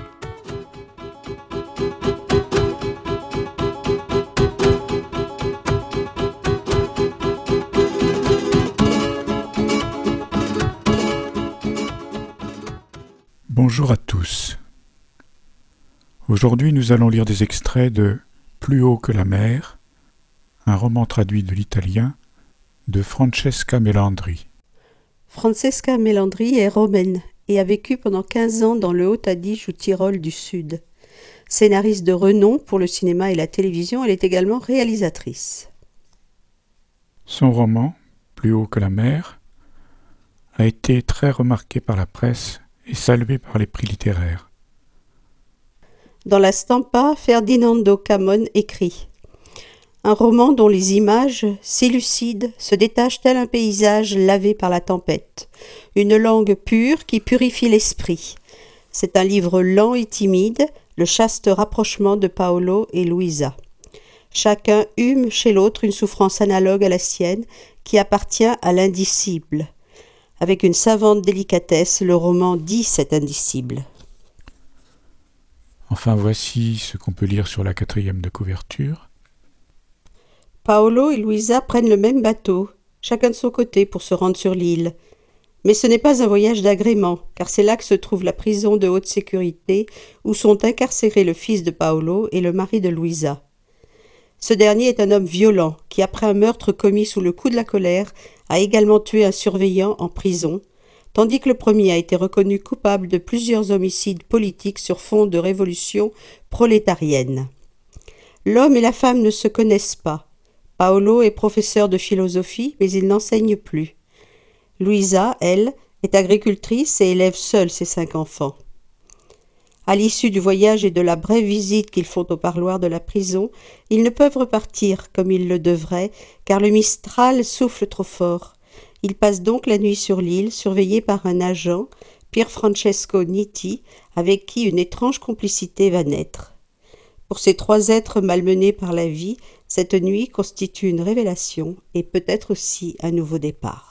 Bonjour à tous. Aujourd'hui nous allons lire des extraits de Plus haut que la mer, un roman traduit de l'italien de Francesca Melandri. Francesca Melandri est romaine et a vécu pendant 15 ans dans le Haut-Adige ou Tyrol du Sud. Scénariste de renom pour le cinéma et la télévision, elle est également réalisatrice. Son roman, Plus haut que la mer, a été très remarqué par la presse salué par les prix littéraires. Dans la Stampa, Ferdinando Camon écrit un roman dont les images, si lucides, se détachent tel un paysage lavé par la tempête, une langue pure qui purifie l'esprit. C'est un livre lent et timide, le chaste rapprochement de Paolo et Louisa. Chacun hume chez l'autre une souffrance analogue à la sienne, qui appartient à l'indicible. Avec une savante délicatesse, le roman dit cet indicible. Enfin voici ce qu'on peut lire sur la quatrième de couverture. Paolo et Louisa prennent le même bateau, chacun de son côté, pour se rendre sur l'île. Mais ce n'est pas un voyage d'agrément, car c'est là que se trouve la prison de haute sécurité où sont incarcérés le fils de Paolo et le mari de Louisa. Ce dernier est un homme violent qui, après un meurtre commis sous le coup de la colère, a également tué un surveillant en prison, tandis que le premier a été reconnu coupable de plusieurs homicides politiques sur fond de révolution prolétarienne. L'homme et la femme ne se connaissent pas. Paolo est professeur de philosophie, mais il n'enseigne plus. Louisa, elle, est agricultrice et élève seule ses cinq enfants. À l'issue du voyage et de la brève visite qu'ils font au parloir de la prison, ils ne peuvent repartir comme ils le devraient, car le Mistral souffle trop fort. Ils passent donc la nuit sur l'île, surveillés par un agent, Pier Francesco Nitti, avec qui une étrange complicité va naître. Pour ces trois êtres malmenés par la vie, cette nuit constitue une révélation et peut-être aussi un nouveau départ.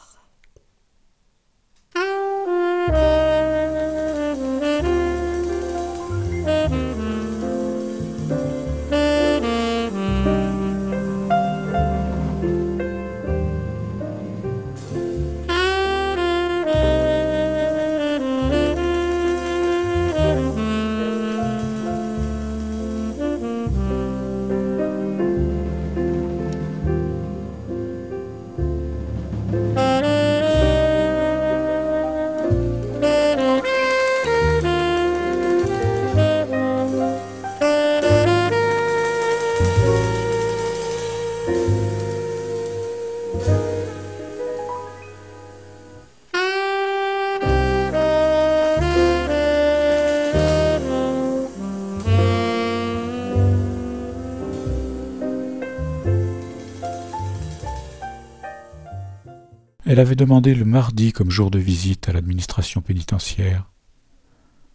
Elle avait demandé le mardi comme jour de visite à l'administration pénitentiaire.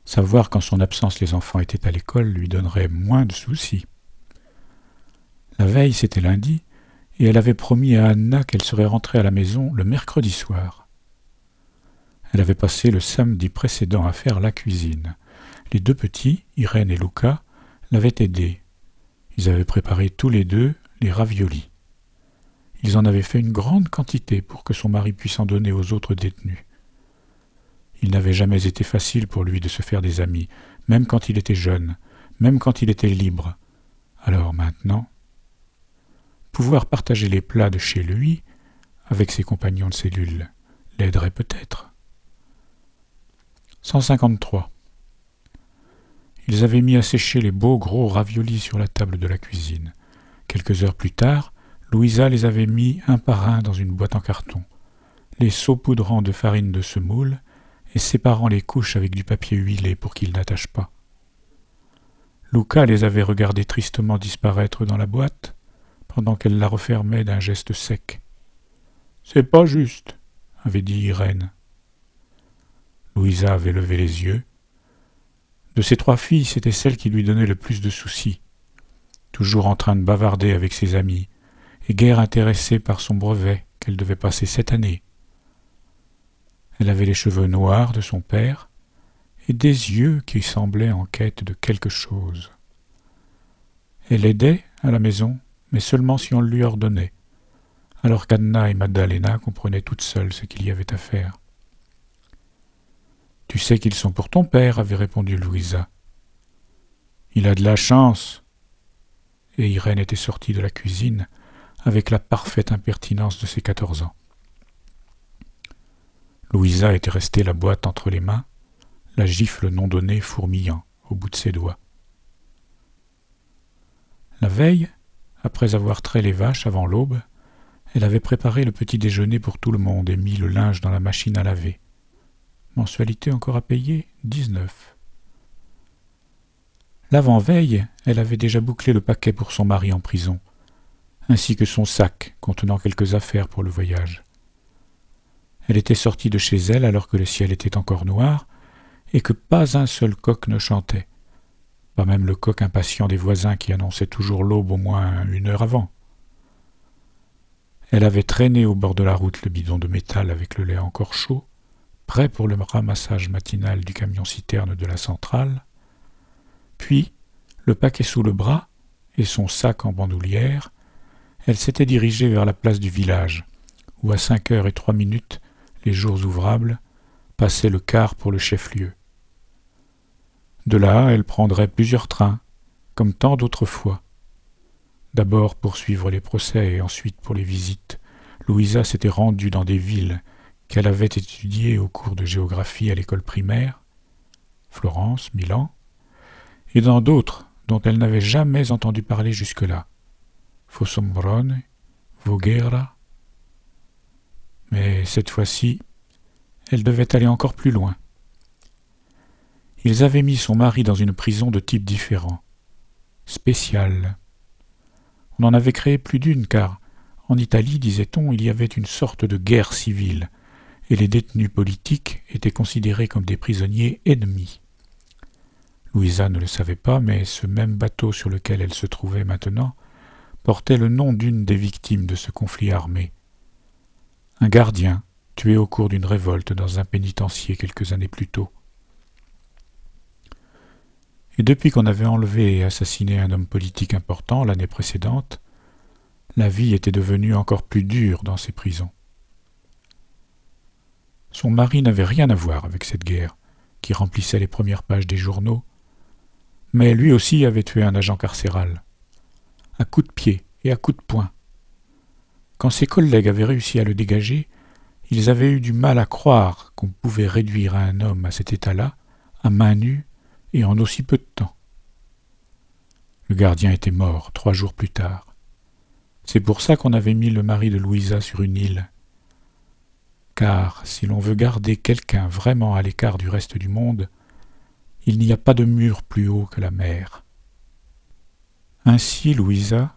Savoir qu'en son absence les enfants étaient à l'école lui donnerait moins de soucis. La veille, c'était lundi, et elle avait promis à Anna qu'elle serait rentrée à la maison le mercredi soir. Elle avait passé le samedi précédent à faire la cuisine. Les deux petits, Irène et Luca, l'avaient aidée. Ils avaient préparé tous les deux les raviolis. Ils en avaient fait une grande quantité pour que son mari puisse en donner aux autres détenus. Il n'avait jamais été facile pour lui de se faire des amis, même quand il était jeune, même quand il était libre. Alors maintenant, pouvoir partager les plats de chez lui avec ses compagnons de cellule l'aiderait peut-être. 153. Ils avaient mis à sécher les beaux gros raviolis sur la table de la cuisine. Quelques heures plus tard, Louisa les avait mis un par un dans une boîte en carton, les saupoudrant de farine de semoule et séparant les couches avec du papier huilé pour qu'ils n'attachent pas. Luca les avait regardés tristement disparaître dans la boîte, pendant qu'elle la refermait d'un geste sec. C'est pas juste, avait dit Irène. Louisa avait levé les yeux. De ses trois filles, c'était celle qui lui donnait le plus de soucis, toujours en train de bavarder avec ses amis, et guère intéressée par son brevet qu'elle devait passer cette année. Elle avait les cheveux noirs de son père et des yeux qui semblaient en quête de quelque chose. Elle aidait à la maison, mais seulement si on lui ordonnait, alors qu'Anna et Maddalena comprenaient toutes seules ce qu'il y avait à faire. Tu sais qu'ils sont pour ton père, avait répondu Louisa. Il a de la chance. Et Irène était sortie de la cuisine avec la parfaite impertinence de ses quatorze ans. Louisa était restée la boîte entre les mains, la gifle non donnée fourmillant au bout de ses doigts. La veille, après avoir trait les vaches avant l'aube, elle avait préparé le petit déjeuner pour tout le monde et mis le linge dans la machine à laver. Mensualité encore à payer dix-neuf. L'avant-veille, elle avait déjà bouclé le paquet pour son mari en prison, ainsi que son sac contenant quelques affaires pour le voyage. Elle était sortie de chez elle alors que le ciel était encore noir et que pas un seul coq ne chantait, pas même le coq impatient des voisins qui annonçait toujours l'aube au moins une heure avant. Elle avait traîné au bord de la route le bidon de métal avec le lait encore chaud, prêt pour le ramassage matinal du camion-citerne de la centrale, puis, le paquet sous le bras et son sac en bandoulière, elle s'était dirigée vers la place du village, où à cinq heures et trois minutes, les jours ouvrables, passait le quart pour le chef-lieu. De là, elle prendrait plusieurs trains, comme tant d'autres fois. D'abord pour suivre les procès et ensuite pour les visites, Louisa s'était rendue dans des villes qu'elle avait étudiées au cours de géographie à l'école primaire, Florence, Milan, et dans d'autres dont elle n'avait jamais entendu parler jusque-là, Fossombrone, Voghera. Mais cette fois-ci, elle devait aller encore plus loin. Ils avaient mis son mari dans une prison de type différent, spéciale. On en avait créé plus d'une, car en Italie, disait-on, il y avait une sorte de guerre civile, et les détenus politiques étaient considérés comme des prisonniers ennemis. Louisa ne le savait pas, mais ce même bateau sur lequel elle se trouvait maintenant portait le nom d'une des victimes de ce conflit armé. Un gardien, tué au cours d'une révolte dans un pénitencier quelques années plus tôt. Et depuis qu'on avait enlevé et assassiné un homme politique important l'année précédente, la vie était devenue encore plus dure dans ces prisons. Son mari n'avait rien à voir avec cette guerre, qui remplissait les premières pages des journaux, mais lui aussi avait tué un agent carcéral, à coups de pied et à coups de poing. Quand ses collègues avaient réussi à le dégager, ils avaient eu du mal à croire qu'on pouvait réduire un homme à cet état-là, à main nue, et en aussi peu de temps. Le gardien était mort trois jours plus tard. C'est pour ça qu'on avait mis le mari de Louisa sur une île. Car si l'on veut garder quelqu'un vraiment à l'écart du reste du monde, il n'y a pas de mur plus haut que la mer. Ainsi Louisa,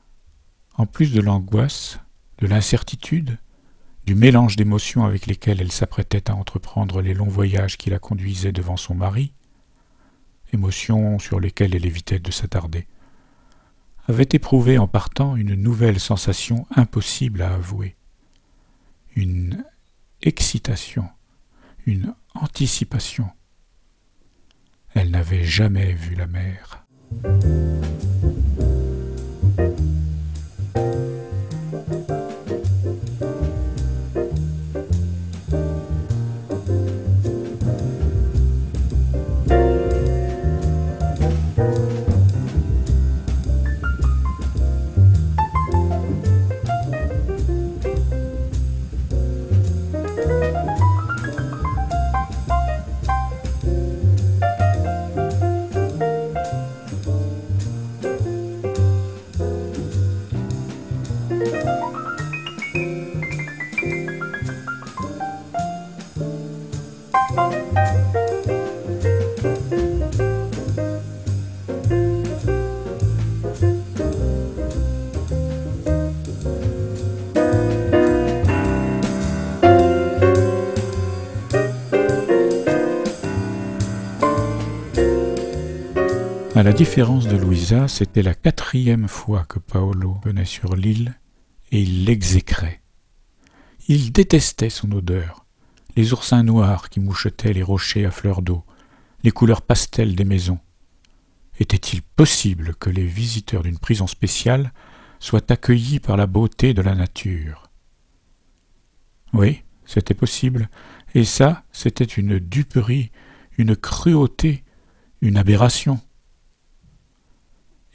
en plus de l'angoisse, de l'incertitude, du mélange d'émotions avec lesquelles elle s'apprêtait à entreprendre les longs voyages qui la conduisaient devant son mari, émotions sur lesquelles elle évitait de s'attarder, avait éprouvé en partant une nouvelle sensation impossible à avouer, une excitation, une anticipation. Elle n'avait jamais vu la mer. La différence de Louisa, c'était la quatrième fois que Paolo venait sur l'île et il l'exécrait. Il détestait son odeur, les oursins noirs qui mouchetaient les rochers à fleur d'eau, les couleurs pastel des maisons. Était-il possible que les visiteurs d'une prison spéciale soient accueillis par la beauté de la nature? Oui, c'était possible, et ça, c'était une duperie, une cruauté, une aberration.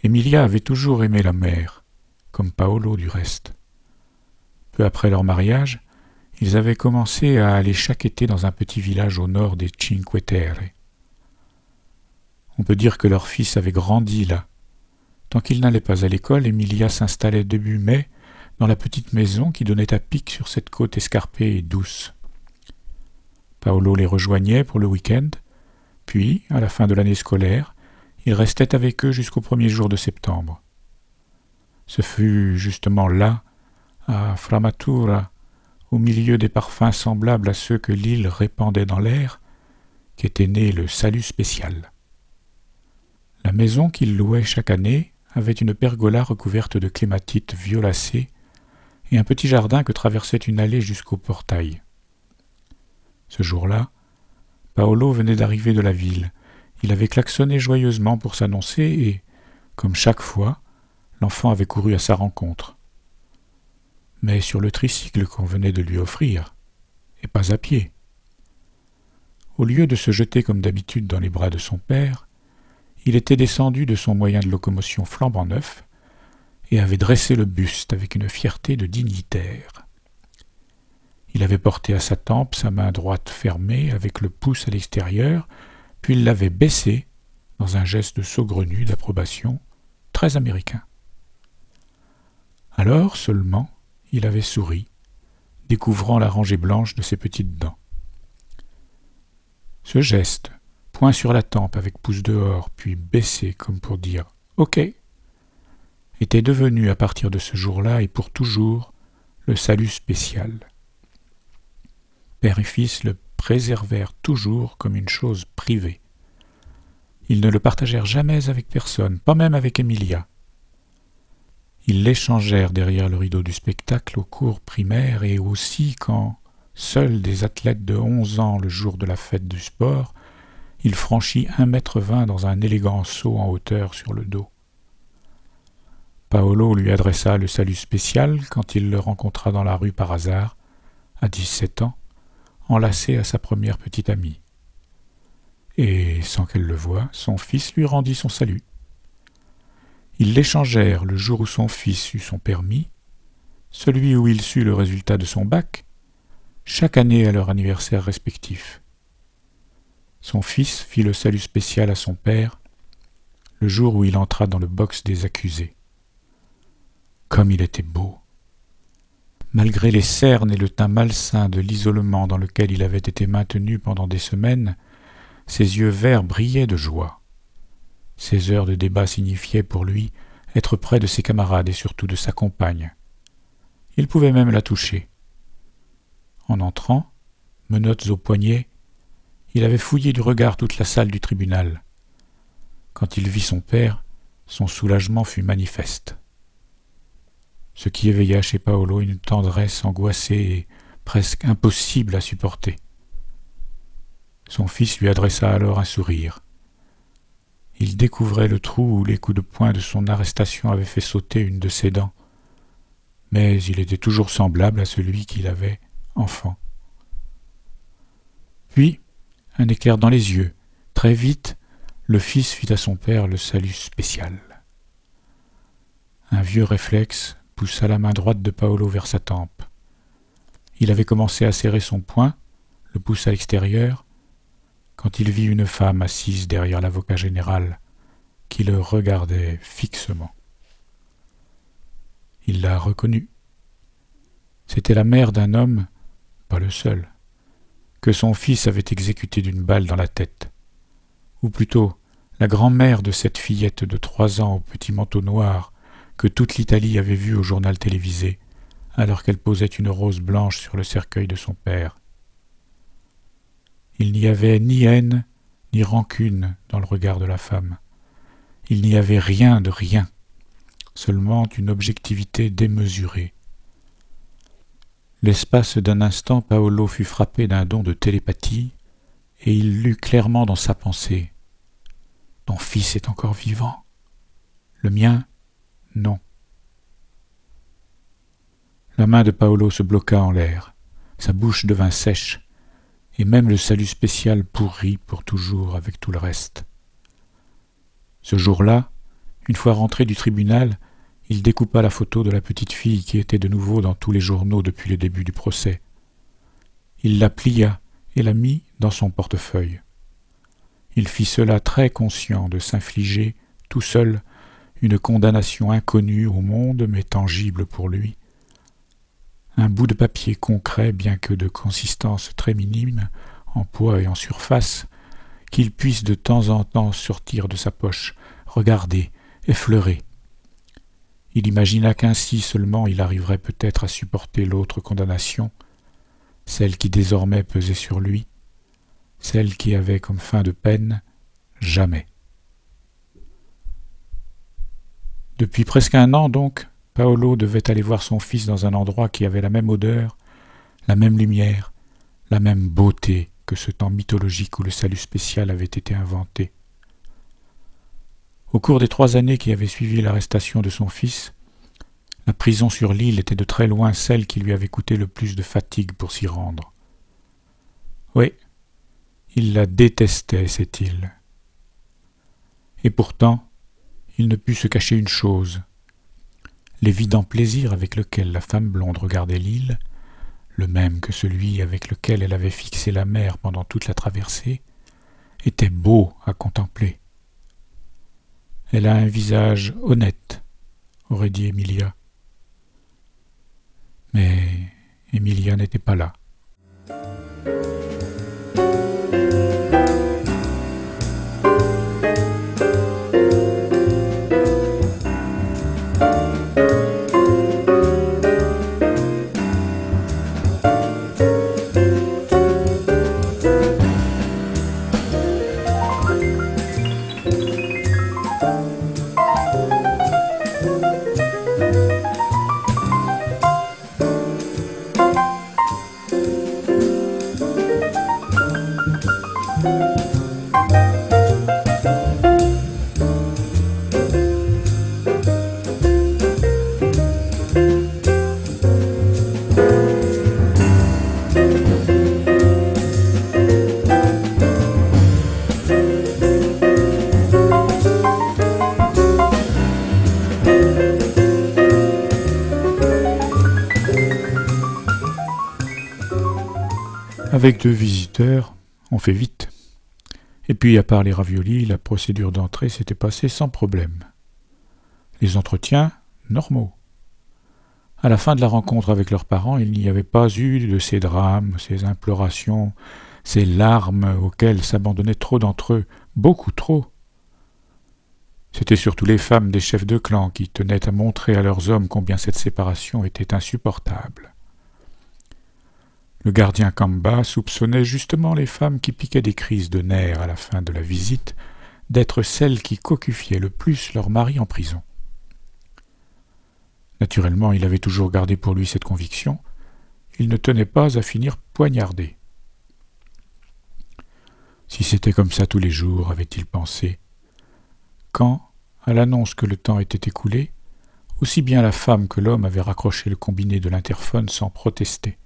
Emilia avait toujours aimé la mer, comme Paolo du reste. Peu après leur mariage, ils avaient commencé à aller chaque été dans un petit village au nord des Cinque Terre. On peut dire que leur fils avait grandi là. Tant qu'il n'allait pas à l'école, Emilia s'installait début mai dans la petite maison qui donnait à pic sur cette côte escarpée et douce. Paolo les rejoignait pour le week-end, puis, à la fin de l'année scolaire, il restait avec eux jusqu'au premier jour de septembre. Ce fut justement là, à Framatura, au milieu des parfums semblables à ceux que l'île répandait dans l'air, qu'était né le salut spécial. La maison qu'il louait chaque année avait une pergola recouverte de clématites violacées et un petit jardin que traversait une allée jusqu'au portail. Ce jour-là, Paolo venait d'arriver de la ville. Il avait klaxonné joyeusement pour s'annoncer et, comme chaque fois, l'enfant avait couru à sa rencontre. Mais sur le tricycle qu'on venait de lui offrir, et pas à pied. Au lieu de se jeter comme d'habitude dans les bras de son père, il était descendu de son moyen de locomotion flambant neuf et avait dressé le buste avec une fierté de dignitaire. Il avait porté à sa tempe sa main droite fermée avec le pouce à l'extérieur, puis il l'avait baissé dans un geste saugrenu d'approbation très américain. Alors seulement il avait souri, découvrant la rangée blanche de ses petites dents. Ce geste, point sur la tempe avec pouce dehors, puis baissé comme pour dire OK, était devenu à partir de ce jour-là et pour toujours le salut spécial. Père et fils le préservèrent toujours comme une chose privée. Ils ne le partagèrent jamais avec personne, pas même avec Emilia. Ils l'échangèrent derrière le rideau du spectacle au cours primaire et aussi quand, seuls des athlètes de onze ans le jour de la fête du sport, il franchit un mètre vingt dans un élégant saut en hauteur sur le dos. Paolo lui adressa le salut spécial quand il le rencontra dans la rue par hasard, à dix-sept ans, enlacé à sa première petite amie. Et, sans qu'elle le voie, son fils lui rendit son salut. Ils l'échangèrent le jour où son fils eut son permis, celui où il sut le résultat de son bac, chaque année à leur anniversaire respectif. Son fils fit le salut spécial à son père le jour où il entra dans le box des accusés. Comme il était beau. Malgré les cernes et le teint malsain de l'isolement dans lequel il avait été maintenu pendant des semaines, ses yeux verts brillaient de joie. Ces heures de débat signifiaient pour lui être près de ses camarades et surtout de sa compagne. Il pouvait même la toucher. En entrant, menottes aux poignets, il avait fouillé du regard toute la salle du tribunal. Quand il vit son père, son soulagement fut manifeste. Ce qui éveilla chez Paolo une tendresse angoissée et presque impossible à supporter. Son fils lui adressa alors un sourire. Il découvrait le trou où les coups de poing de son arrestation avaient fait sauter une de ses dents, mais il était toujours semblable à celui qu'il avait enfant. Puis, un éclair dans les yeux. Très vite, le fils fit à son père le salut spécial. Un vieux réflexe poussa la main droite de Paolo vers sa tempe. Il avait commencé à serrer son poing, le pouce à l'extérieur, quand il vit une femme assise derrière l'avocat général, qui le regardait fixement. Il la reconnut. C'était la mère d'un homme, pas le seul, que son fils avait exécuté d'une balle dans la tête, ou plutôt la grand-mère de cette fillette de trois ans au petit manteau noir que toute l'Italie avait vue au journal télévisé, alors qu'elle posait une rose blanche sur le cercueil de son père. Il n'y avait ni haine ni rancune dans le regard de la femme. Il n'y avait rien de rien, seulement une objectivité démesurée. L'espace d'un instant, Paolo fut frappé d'un don de télépathie, et il lut clairement dans sa pensée. Ton fils est encore vivant. Le mien, non. La main de Paolo se bloqua en l'air, sa bouche devint sèche, et même le salut spécial pourrit pour toujours avec tout le reste. Ce jour-là, une fois rentré du tribunal, il découpa la photo de la petite fille qui était de nouveau dans tous les journaux depuis le début du procès. Il la plia et la mit dans son portefeuille. Il fit cela très conscient de s'infliger, tout seul, une condamnation inconnue au monde mais tangible pour lui, un bout de papier concret, bien que de consistance très minime, en poids et en surface, qu'il puisse de temps en temps sortir de sa poche, regarder, effleurer. Il imagina qu'ainsi seulement il arriverait peut-être à supporter l'autre condamnation, celle qui désormais pesait sur lui, celle qui avait comme fin de peine jamais. Depuis presque un an donc, Paolo devait aller voir son fils dans un endroit qui avait la même odeur, la même lumière, la même beauté que ce temps mythologique où le salut spécial avait été inventé. Au cours des trois années qui avaient suivi l'arrestation de son fils, la prison sur l'île était de très loin celle qui lui avait coûté le plus de fatigue pour s'y rendre. Oui, il la détestait, cette île. Et pourtant, il ne put se cacher une chose, l'évident plaisir avec lequel la femme blonde regardait l'île, le même que celui avec lequel elle avait fixé la mer pendant toute la traversée, était beau à contempler. Elle a un visage honnête, aurait dit Emilia. Mais Emilia n'était pas là. Avec deux visiteurs, on fait vite. Et puis, à part les raviolis, la procédure d'entrée s'était passée sans problème. Les entretiens, normaux. À la fin de la rencontre avec leurs parents, il n'y avait pas eu de ces drames, ces implorations, ces larmes auxquelles s'abandonnaient trop d'entre eux, beaucoup trop. C'étaient surtout les femmes des chefs de clan qui tenaient à montrer à leurs hommes combien cette séparation était insupportable. Le gardien Kamba soupçonnait justement les femmes qui piquaient des crises de nerfs à la fin de la visite d'être celles qui cocufiaient le plus leur mari en prison. Naturellement, il avait toujours gardé pour lui cette conviction. Il ne tenait pas à finir poignardé. Si c'était comme ça tous les jours, avait-il pensé, quand, à l'annonce que le temps était écoulé, aussi bien la femme que l'homme avaient raccroché le combiné de l'interphone sans protester.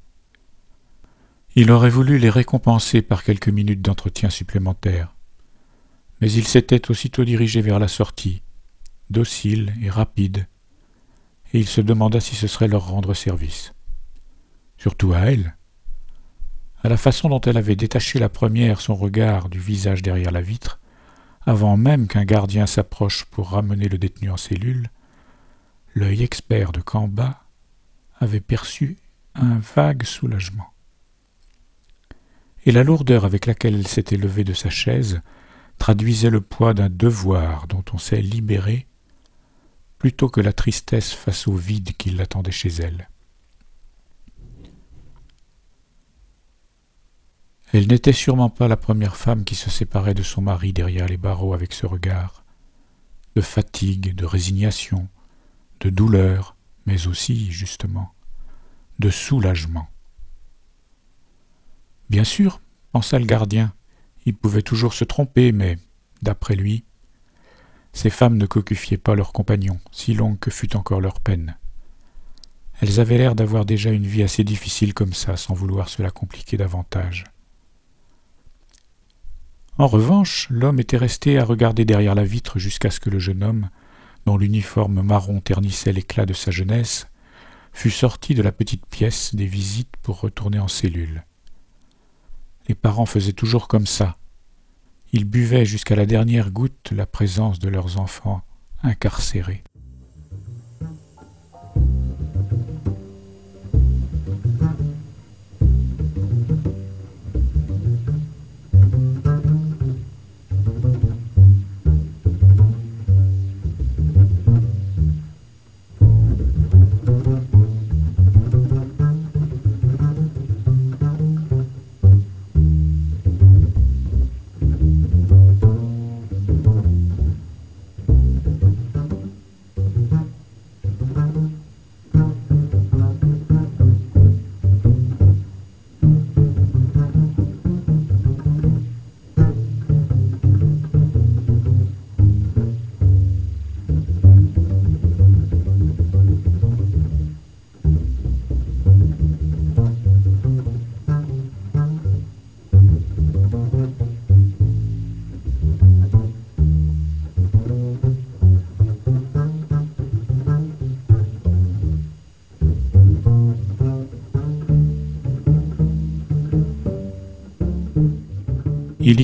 Il aurait voulu les récompenser par quelques minutes d'entretien supplémentaires. Mais il s'était aussitôt dirigé vers la sortie, docile et rapide, et il se demanda si ce serait leur rendre service. Surtout à elle. À la façon dont elle avait détaché la première son regard du visage derrière la vitre, avant même qu'un gardien s'approche pour ramener le détenu en cellule, l'œil expert de Camba avait perçu un vague soulagement et la lourdeur avec laquelle elle s'était levée de sa chaise traduisait le poids d'un devoir dont on s'est libéré plutôt que la tristesse face au vide qui l'attendait chez elle. Elle n'était sûrement pas la première femme qui se séparait de son mari derrière les barreaux avec ce regard. de fatigue, de résignation, de douleur, mais aussi, justement, de soulagement. Bien sûr, pensa le gardien, il pouvait toujours se tromper, mais, d'après lui, ces femmes ne cocufiaient pas leurs compagnons, si longue que fût encore leur peine. Elles avaient l'air d'avoir déjà une vie assez difficile comme ça, sans vouloir se la compliquer davantage. En revanche, l'homme était resté à regarder derrière la vitre jusqu'à ce que le jeune homme, dont l'uniforme marron ternissait l'éclat de sa jeunesse, fût sorti de la petite pièce des visites pour retourner en cellule. Les parents faisaient toujours comme ça. Ils buvaient jusqu'à la dernière goutte la présence de leurs enfants incarcérés.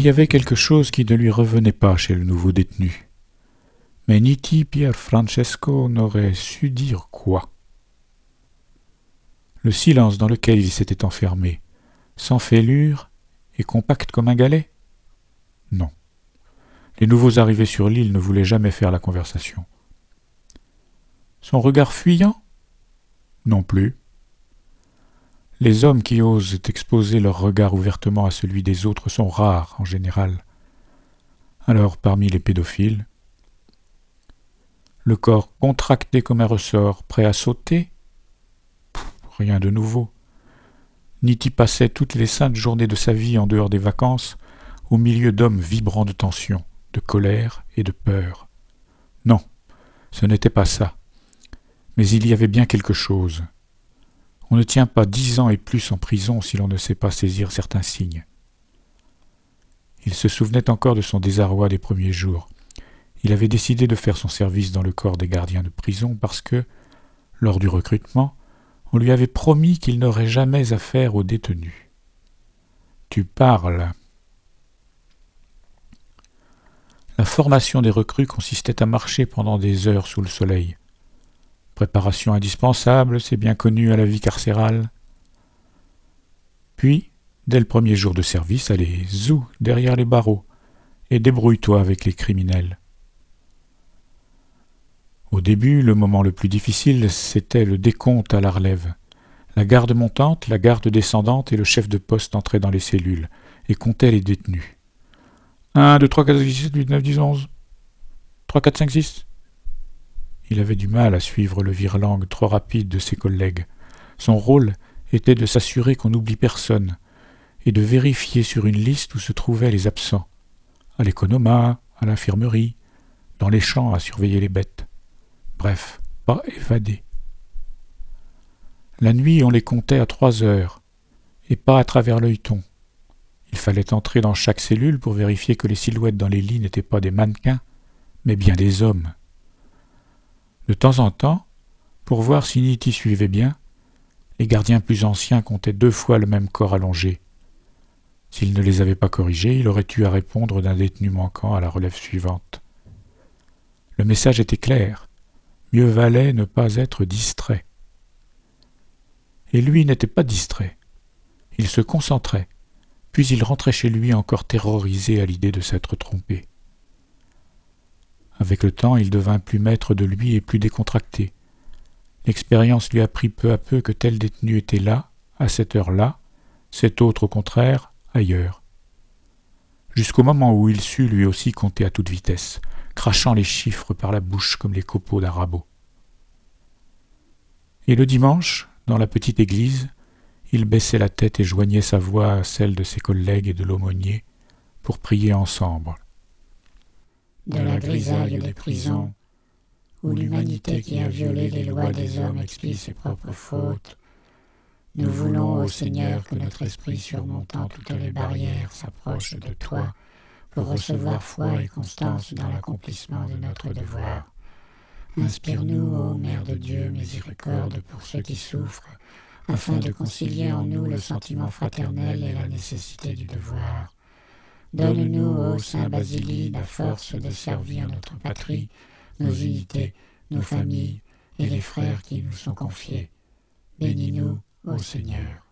Il y avait quelque chose qui ne lui revenait pas chez le nouveau détenu. Mais Nitti Pier Francesco n'aurait su dire quoi. Le silence dans lequel il s'était enfermé, sans fêlure et compact comme un galet? Non. Les nouveaux arrivés sur l'île ne voulaient jamais faire la conversation. Son regard fuyant? Non plus. Les hommes qui osent exposer leur regard ouvertement à celui des autres sont rares en général. Alors parmi les pédophiles, le corps contracté comme un ressort, prêt à sauter? Rien de nouveau. Nitti passait toutes les saintes journées de sa vie en dehors des vacances, au milieu d'hommes vibrants de tension, de colère et de peur. Non, ce n'était pas ça. Mais il y avait bien quelque chose. On ne tient pas dix ans et plus en prison si l'on ne sait pas saisir certains signes. Il se souvenait encore de son désarroi des premiers jours. Il avait décidé de faire son service dans le corps des gardiens de prison parce que, lors du recrutement, on lui avait promis qu'il n'aurait jamais affaire aux détenus. Tu parles. La formation des recrues consistait à marcher pendant des heures sous le soleil, Préparation indispensable, c'est bien connu à la vie carcérale. Puis, dès le premier jour de service, allez, zou, derrière les barreaux, et débrouille-toi avec les criminels. Au début, le moment le plus difficile, c'était le décompte à la relève. La garde montante, la garde descendante et le chef de poste entraient dans les cellules et comptaient les détenus. 1, 2, 3, 4, 5, 6, 7, 8, 9, 10, 11. 3, 4, 5, 6. Il avait du mal à suivre le virelangue trop rapide de ses collègues. Son rôle était de s'assurer qu'on n'oublie personne et de vérifier sur une liste où se trouvaient les absents, à l'économat, à l'infirmerie, dans les champs à surveiller les bêtes. Bref, pas évadé. La nuit, on les comptait à trois heures, et pas à travers l'œilleton. Il fallait entrer dans chaque cellule pour vérifier que les silhouettes dans les lits n'étaient pas des mannequins, mais bien des hommes. De temps en temps, pour voir si Nitti suivait bien, les gardiens plus anciens comptaient deux fois le même corps allongé. S'il ne les avait pas corrigés, il aurait eu à répondre d'un détenu manquant à la relève suivante. Le message était clair. Mieux valait ne pas être distrait. Et lui n'était pas distrait. Il se concentrait, puis il rentrait chez lui encore terrorisé à l'idée de s'être trompé. Avec le temps, il devint plus maître de lui et plus décontracté. L'expérience lui apprit peu à peu que tel détenu était là, à cette heure-là, cet autre, au contraire, ailleurs. jusqu'au moment où il sut lui aussi compter à toute vitesse, crachant les chiffres par la bouche comme les copeaux d'un rabot. Et le dimanche, dans la petite église, il baissait la tête et joignait sa voix à celle de ses collègues et de l'aumônier pour prier ensemble. De la grisaille des prisons, où l'humanité qui a violé les lois des hommes expie ses propres fautes, nous voulons, ô Seigneur, que notre esprit surmontant toutes les barrières s'approche de toi pour recevoir foi et constance dans l'accomplissement de notre devoir. Inspire-nous, ô Mère de Dieu, miséricorde pour ceux qui souffrent, afin de concilier en nous le sentiment fraternel et la nécessité du devoir. Donne-nous, ô Saint Basile, la force de servir notre patrie, nos unités, nos familles et les frères qui nous sont confiés. Bénis-nous, ô Seigneur.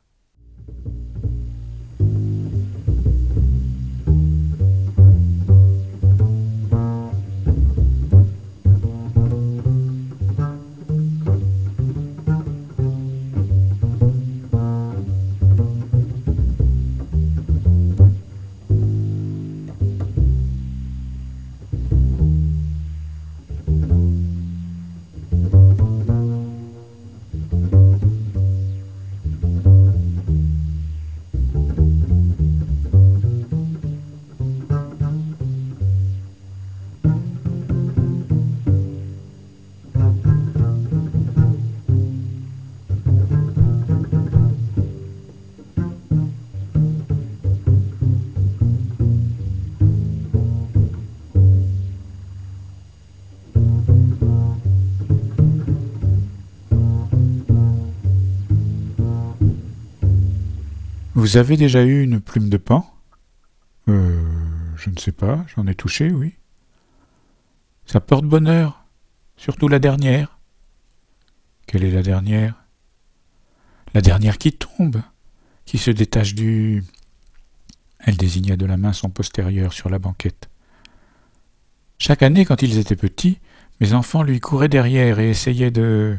Vous avez déjà eu une plume de pan Euh. Je ne sais pas, j'en ai touché, oui. Ça porte bonheur, surtout la dernière. Quelle est la dernière? La dernière qui tombe, qui se détache du. Elle désigna de la main son postérieur sur la banquette. Chaque année, quand ils étaient petits, mes enfants lui couraient derrière et essayaient de.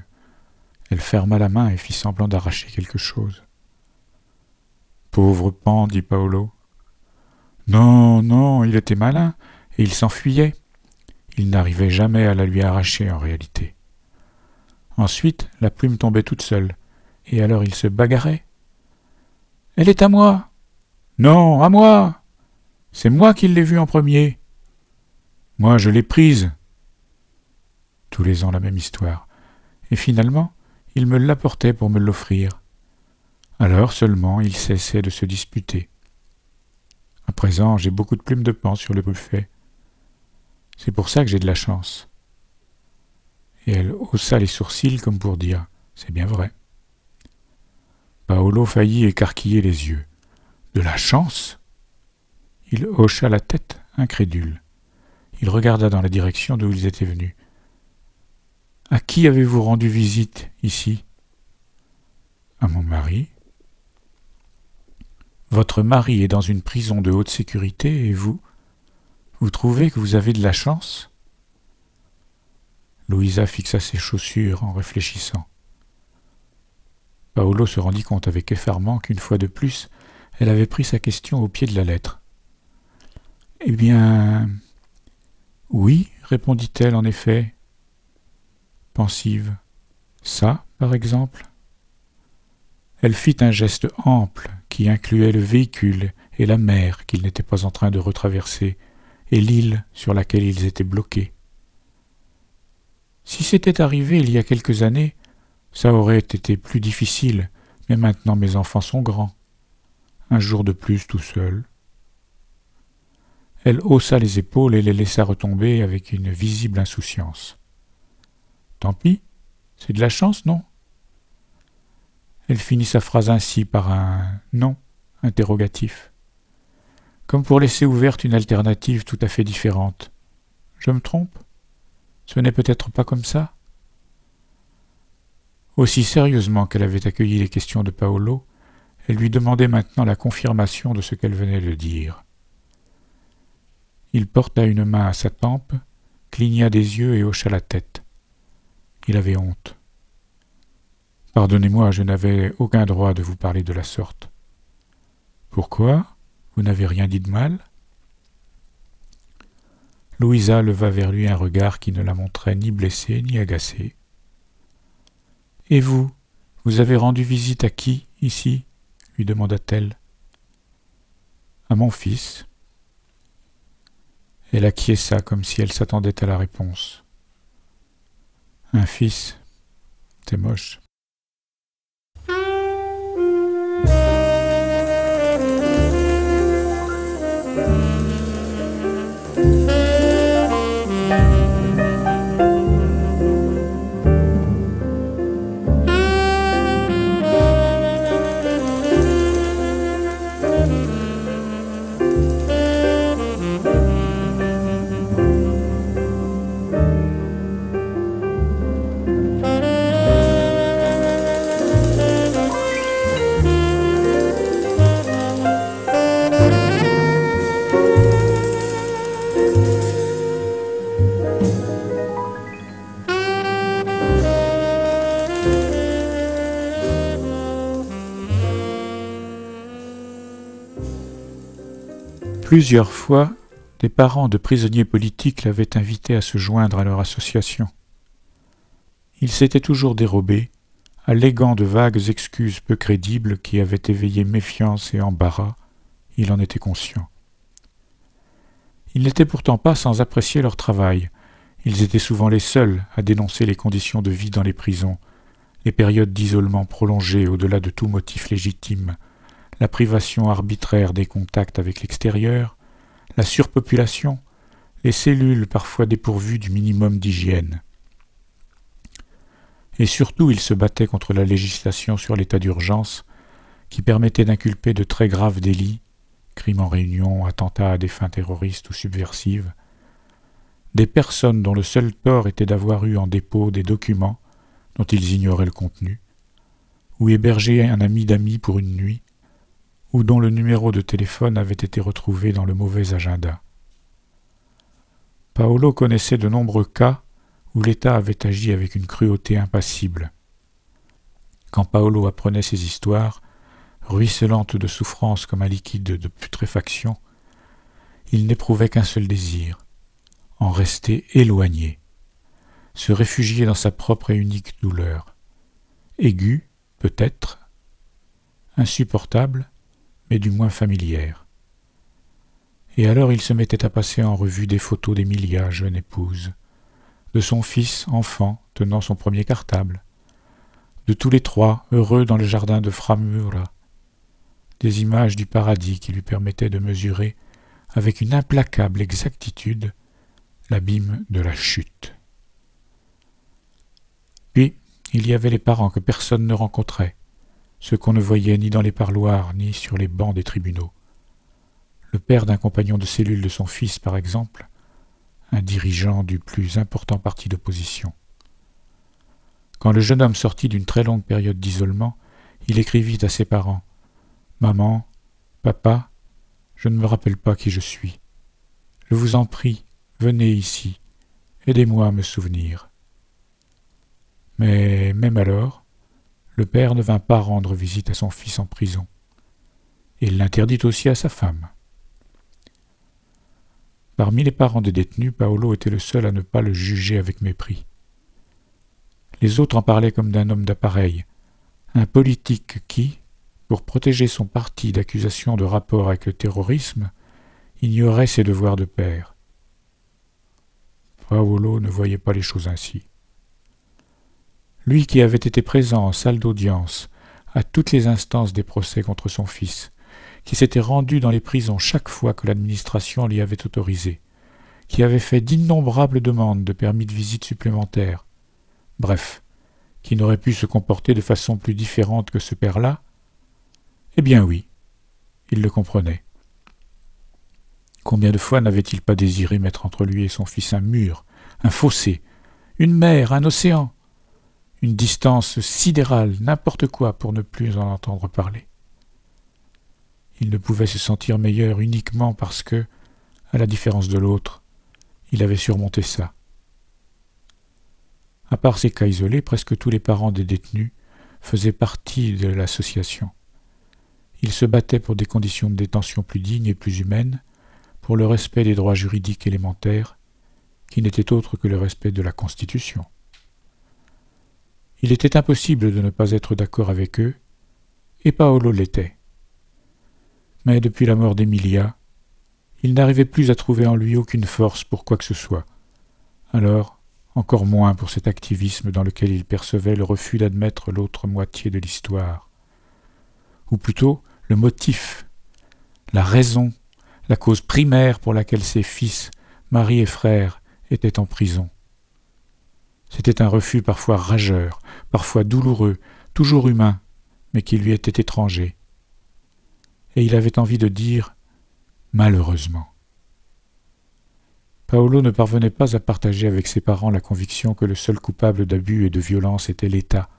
Elle ferma la main et fit semblant d'arracher quelque chose. Pauvre Pan, dit Paolo. Non, non, il était malin, et il s'enfuyait. Il n'arrivait jamais à la lui arracher en réalité. Ensuite, la plume tombait toute seule, et alors il se bagarrait. Elle est à moi. Non, à moi. C'est moi qui l'ai vue en premier. Moi, je l'ai prise. Tous les ans la même histoire. Et finalement, il me l'apportait pour me l'offrir. Alors seulement il cessait de se disputer. À présent, j'ai beaucoup de plumes de pan sur le buffet. C'est pour ça que j'ai de la chance. Et elle haussa les sourcils comme pour dire C'est bien vrai. Paolo faillit écarquiller les yeux. De la chance? Il hocha la tête, incrédule. Il regarda dans la direction d'où ils étaient venus. À qui avez-vous rendu visite ici? À mon mari, votre mari est dans une prison de haute sécurité et vous Vous trouvez que vous avez de la chance? Louisa fixa ses chaussures en réfléchissant. Paolo se rendit compte avec effarement qu'une fois de plus, elle avait pris sa question au pied de la lettre. Eh bien. Oui, répondit-elle en effet, pensive. Ça, par exemple? Elle fit un geste ample qui incluait le véhicule et la mer qu'ils n'étaient pas en train de retraverser, et l'île sur laquelle ils étaient bloqués. Si c'était arrivé il y a quelques années, ça aurait été plus difficile, mais maintenant mes enfants sont grands. Un jour de plus tout seul. Elle haussa les épaules et les laissa retomber avec une visible insouciance. Tant pis, c'est de la chance, non? Elle finit sa phrase ainsi par un non interrogatif, comme pour laisser ouverte une alternative tout à fait différente. Je me trompe? Ce n'est peut-être pas comme ça? Aussi sérieusement qu'elle avait accueilli les questions de Paolo, elle lui demandait maintenant la confirmation de ce qu'elle venait de dire. Il porta une main à sa tempe, cligna des yeux et hocha la tête. Il avait honte. Pardonnez-moi, je n'avais aucun droit de vous parler de la sorte. Pourquoi Vous n'avez rien dit de mal? Louisa leva vers lui un regard qui ne la montrait ni blessée ni agacée. Et vous, vous avez rendu visite à qui, ici? lui demanda-t-elle. À mon fils. Elle acquiesça comme si elle s'attendait à la réponse. Un fils, c'est moche. Plusieurs fois, des parents de prisonniers politiques l'avaient invité à se joindre à leur association. Il s'était toujours dérobé, alléguant de vagues excuses peu crédibles qui avaient éveillé méfiance et embarras, il en était conscient. Il n'était pourtant pas sans apprécier leur travail. Ils étaient souvent les seuls à dénoncer les conditions de vie dans les prisons, les périodes d'isolement prolongées au-delà de tout motif légitime, la privation arbitraire des contacts avec l'extérieur, la surpopulation, les cellules parfois dépourvues du minimum d'hygiène. Et surtout, il se battait contre la législation sur l'état d'urgence qui permettait d'inculper de très graves délits, crimes en réunion, attentats à des fins terroristes ou subversives, des personnes dont le seul tort était d'avoir eu en dépôt des documents dont ils ignoraient le contenu, ou héberger un ami d'amis pour une nuit, ou dont le numéro de téléphone avait été retrouvé dans le mauvais agenda. Paolo connaissait de nombreux cas où l'État avait agi avec une cruauté impassible. Quand Paolo apprenait ces histoires, ruisselantes de souffrance comme un liquide de putréfaction, il n'éprouvait qu'un seul désir, en rester éloigné, se réfugier dans sa propre et unique douleur, aiguë, peut-être, insupportable, mais du moins familière. Et alors il se mettait à passer en revue des photos d'Emilia, jeune épouse, de son fils, enfant, tenant son premier cartable, de tous les trois, heureux dans le jardin de Framura, des images du paradis qui lui permettaient de mesurer, avec une implacable exactitude, l'abîme de la chute. Puis, il y avait les parents que personne ne rencontrait, ceux qu'on ne voyait ni dans les parloirs ni sur les bancs des tribunaux. Le père d'un compagnon de cellule de son fils, par exemple, un dirigeant du plus important parti d'opposition. Quand le jeune homme sortit d'une très longue période d'isolement, il écrivit à ses parents Maman, papa, je ne me rappelle pas qui je suis. Je vous en prie, venez ici, aidez-moi à me souvenir. Mais même alors, le père ne vint pas rendre visite à son fils en prison. Il l'interdit aussi à sa femme. Parmi les parents des détenus, Paolo était le seul à ne pas le juger avec mépris. Les autres en parlaient comme d'un homme d'appareil, un politique qui, pour protéger son parti d'accusations de rapport avec le terrorisme, ignorait ses devoirs de père. Paolo ne voyait pas les choses ainsi lui qui avait été présent en salle d'audience à toutes les instances des procès contre son fils, qui s'était rendu dans les prisons chaque fois que l'administration l'y avait autorisé, qui avait fait d'innombrables demandes de permis de visite supplémentaires, bref, qui n'aurait pu se comporter de façon plus différente que ce père-là Eh bien oui, il le comprenait. Combien de fois n'avait-il pas désiré mettre entre lui et son fils un mur, un fossé, une mer, un océan une distance sidérale, n'importe quoi pour ne plus en entendre parler. Il ne pouvait se sentir meilleur uniquement parce que, à la différence de l'autre, il avait surmonté ça. À part ces cas isolés, presque tous les parents des détenus faisaient partie de l'association. Ils se battaient pour des conditions de détention plus dignes et plus humaines, pour le respect des droits juridiques élémentaires, qui n'était autre que le respect de la Constitution. Il était impossible de ne pas être d'accord avec eux, et Paolo l'était. Mais depuis la mort d'Emilia, il n'arrivait plus à trouver en lui aucune force pour quoi que ce soit. Alors, encore moins pour cet activisme dans lequel il percevait le refus d'admettre l'autre moitié de l'histoire. Ou plutôt le motif, la raison, la cause primaire pour laquelle ses fils, mari et frères étaient en prison. C'était un refus parfois rageur, parfois douloureux, toujours humain, mais qui lui était étranger. Et il avait envie de dire malheureusement. Paolo ne parvenait pas à partager avec ses parents la conviction que le seul coupable d'abus et de violence était l'État,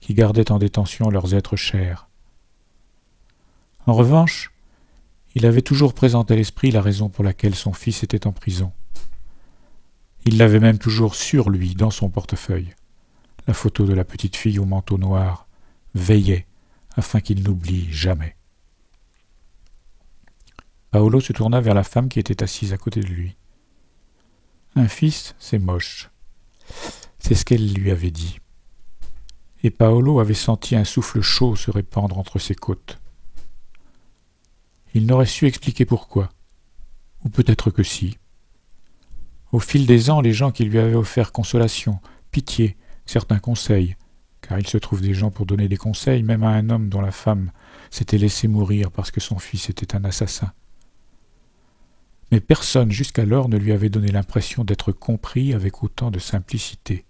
qui gardait en détention leurs êtres chers. En revanche, il avait toujours présent à l'esprit la raison pour laquelle son fils était en prison. Il l'avait même toujours sur lui, dans son portefeuille. La photo de la petite fille au manteau noir veillait afin qu'il n'oublie jamais. Paolo se tourna vers la femme qui était assise à côté de lui. Un fils, c'est moche. C'est ce qu'elle lui avait dit. Et Paolo avait senti un souffle chaud se répandre entre ses côtes. Il n'aurait su expliquer pourquoi. Ou peut-être que si. Au fil des ans, les gens qui lui avaient offert consolation, pitié, certains conseils, car il se trouve des gens pour donner des conseils, même à un homme dont la femme s'était laissé mourir parce que son fils était un assassin. Mais personne jusqu'alors ne lui avait donné l'impression d'être compris avec autant de simplicité.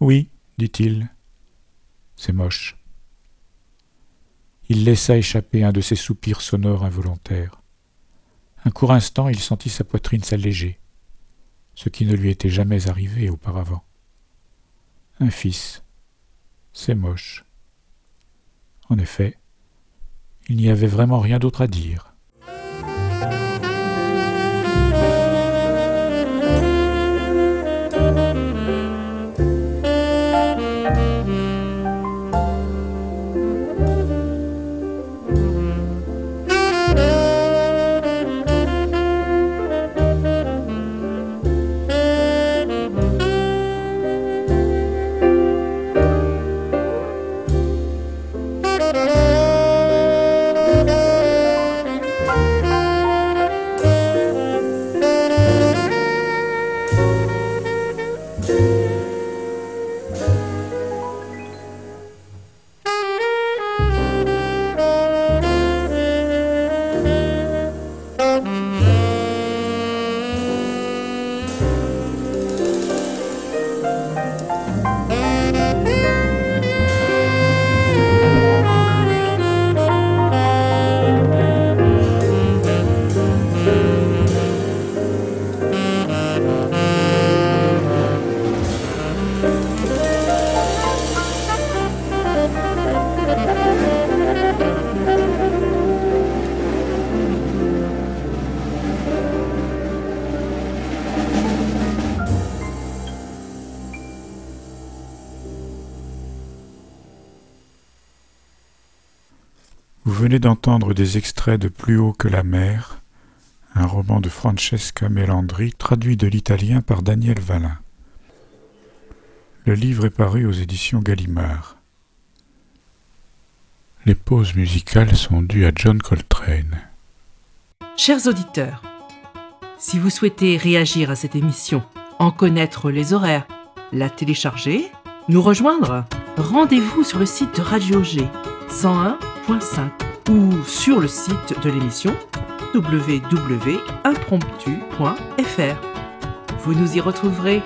Oui, dit-il, c'est moche. Il laissa échapper un de ces soupirs sonores involontaires. Un court instant, il sentit sa poitrine s'alléger, ce qui ne lui était jamais arrivé auparavant. Un fils, c'est moche. En effet, il n'y avait vraiment rien d'autre à dire. Venez d'entendre des extraits de Plus haut que la mer, un roman de Francesca Melandri traduit de l'italien par Daniel Valin. Le livre est paru aux éditions Gallimard. Les pauses musicales sont dues à John Coltrane. Chers auditeurs, si vous souhaitez réagir à cette émission, en connaître les horaires, la télécharger, nous rejoindre, rendez-vous sur le site de Radio G 101.5 ou sur le site de l'émission www.impromptu.fr. Vous nous y retrouverez